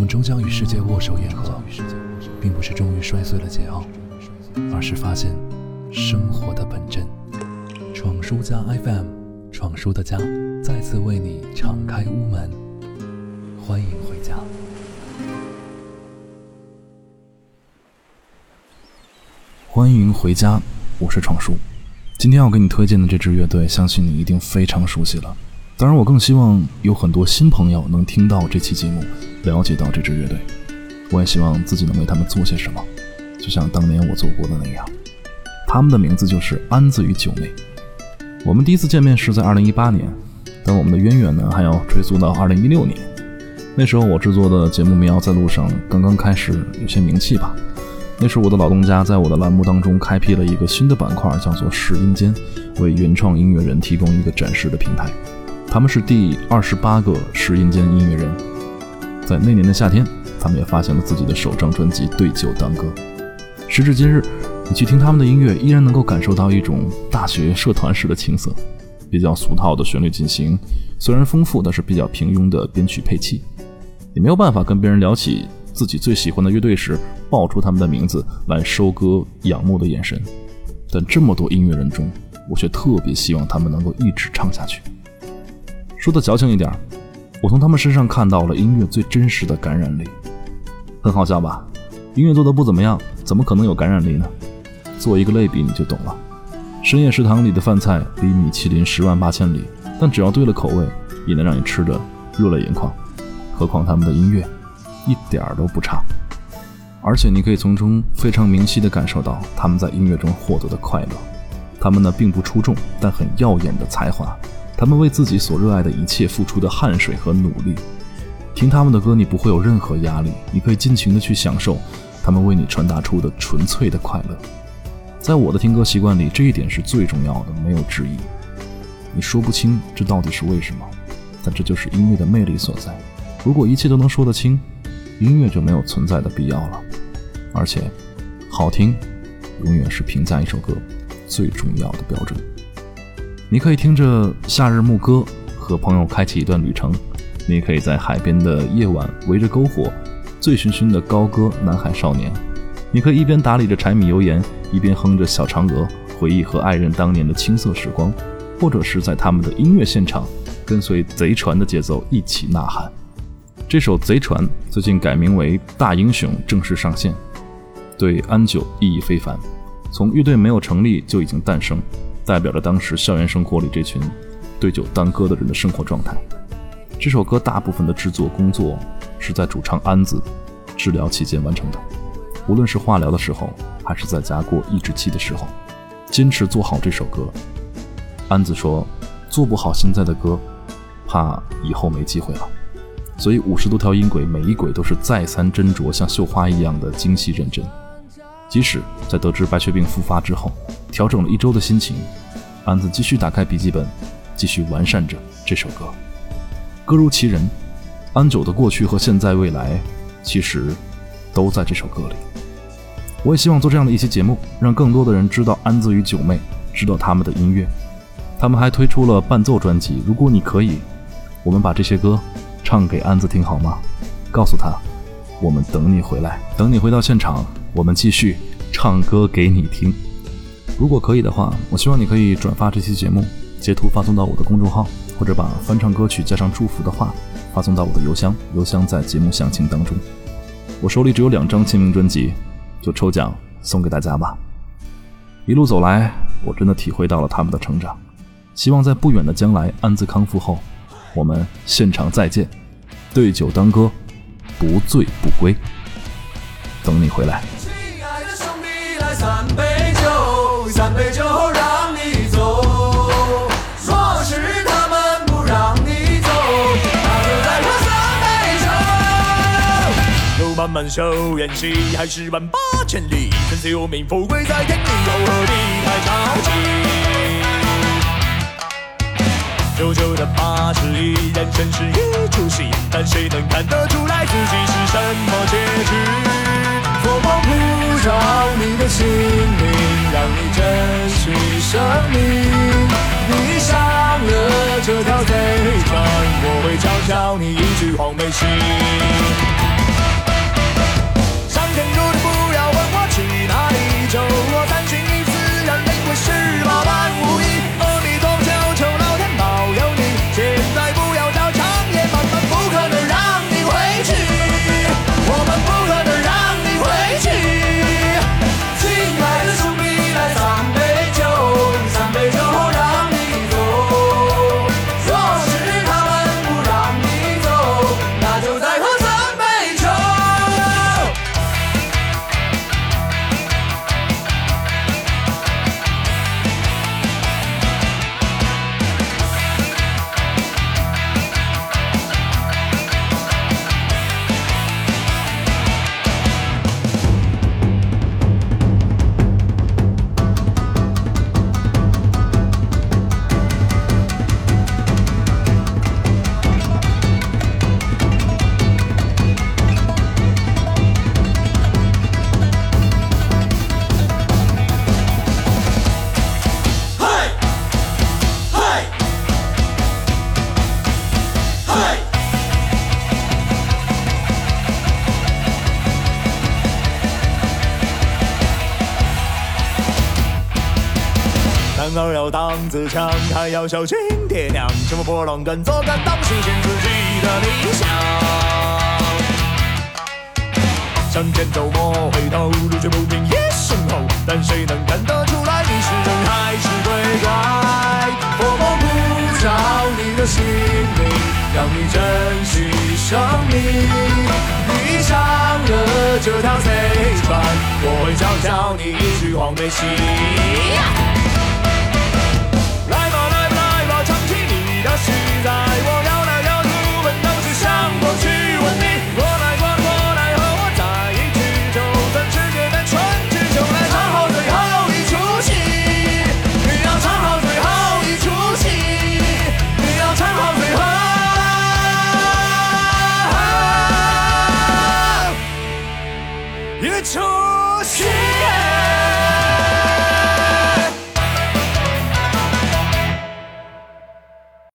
我们终将与世界握手言和，并不是终于摔碎了桀骜，而是发现生活的本真。闯书家 FM，闯书的家再次为你敞开屋门，欢迎回家。欢迎回家，我是闯叔。今天要给你推荐的这支乐队，相信你一定非常熟悉了。当然，我更希望有很多新朋友能听到这期节目，了解到这支乐队。我也希望自己能为他们做些什么，就像当年我做过的那样。他们的名字就是安子与九妹。我们第一次见面是在2018年，但我们的渊源呢还要追溯到2016年。那时候我制作的节目《民谣在路上》刚刚开始有些名气吧。那时我的老东家在我的栏目当中开辟了一个新的板块，叫做“试音间”，为原创音乐人提供一个展示的平台。他们是第二十八个试音间音乐人。在那年的夏天，他们也发行了自己的首张专辑《对酒当歌》。时至今日。你去听他们的音乐，依然能够感受到一种大学社团式的青涩，比较俗套的旋律进行，虽然丰富，但是比较平庸的编曲配器。你没有办法跟别人聊起自己最喜欢的乐队时，报出他们的名字来收割仰慕的眼神。但这么多音乐人中，我却特别希望他们能够一直唱下去。说的矫情一点，我从他们身上看到了音乐最真实的感染力。很好笑吧？音乐做的不怎么样，怎么可能有感染力呢？做一个类比，你就懂了。深夜食堂里的饭菜离米其林十万八千里，但只要对了口味，也能让你吃得热泪盈眶。何况他们的音乐一点儿都不差，而且你可以从中非常明晰地感受到他们在音乐中获得的快乐。他们呢并不出众，但很耀眼的才华。他们为自己所热爱的一切付出的汗水和努力。听他们的歌，你不会有任何压力，你可以尽情地去享受他们为你传达出的纯粹的快乐。在我的听歌习惯里，这一点是最重要的，没有之一。你说不清这到底是为什么，但这就是音乐的魅力所在。如果一切都能说得清，音乐就没有存在的必要了。而且，好听永远是评价一首歌最重要的标准。你可以听着夏日牧歌和朋友开启一段旅程，你可以在海边的夜晚围着篝火，醉醺醺的高歌《南海少年》。你可以一边打理着柴米油盐，一边哼着小嫦娥，回忆和爱人当年的青涩时光，或者是在他们的音乐现场，跟随贼船的节奏一起呐喊。这首《贼船》最近改名为《大英雄》，正式上线，对安九意义非凡。从乐队没有成立就已经诞生，代表着当时校园生活里这群对酒当歌的人的生活状态。这首歌大部分的制作工作是在主唱安子治疗期间完成的。无论是化疗的时候，还是在家过抑制期的时候，坚持做好这首歌。安子说：“做不好现在的歌，怕以后没机会了。”所以五十多条音轨，每一轨都是再三斟酌，像绣花一样的精细认真。即使在得知白血病复发之后，调整了一周的心情，安子继续打开笔记本，继续完善着这首歌。歌如其人，安九的过去和现在未来，其实都在这首歌里。我也希望做这样的一期节目，让更多的人知道安子与九妹，知道他们的音乐。他们还推出了伴奏专辑。如果你可以，我们把这些歌唱给安子听好吗？告诉他，我们等你回来，等你回到现场，我们继续唱歌给你听。如果可以的话，我希望你可以转发这期节目，截图发送到我的公众号，或者把翻唱歌曲加上祝福的话发送到我的邮箱，邮箱在节目详情当中。我手里只有两张签名专辑。就抽奖送给大家吧。一路走来，我真的体会到了他们的成长。希望在不远的将来，安子康复后，我们现场再见，对酒当歌，不醉不归。等你回来。三杯酒，三杯酒后让你走。若是他们不让你走，那就再喝三杯酒。路漫漫修远兮，还是万八千里。生死有命，富贵在天你，又何必太着急？久久的八十一，人真是一出戏，但谁能看得出来自己是什么结局？佛光普照你的心灵，让你珍惜生命。你上了这条贼船，我会教教你一句黄梅戏。男儿要当自强，还要孝敬爹娘，乘风破浪敢做敢当，实现自己的理想。向前走，莫回头，路却不平也身后，但谁能看得出来你是人还是鬼怪？佛光普照你的心灵，让你珍惜生命。闭上了这条贼船，我会教教你一句黄梅戏。期待，我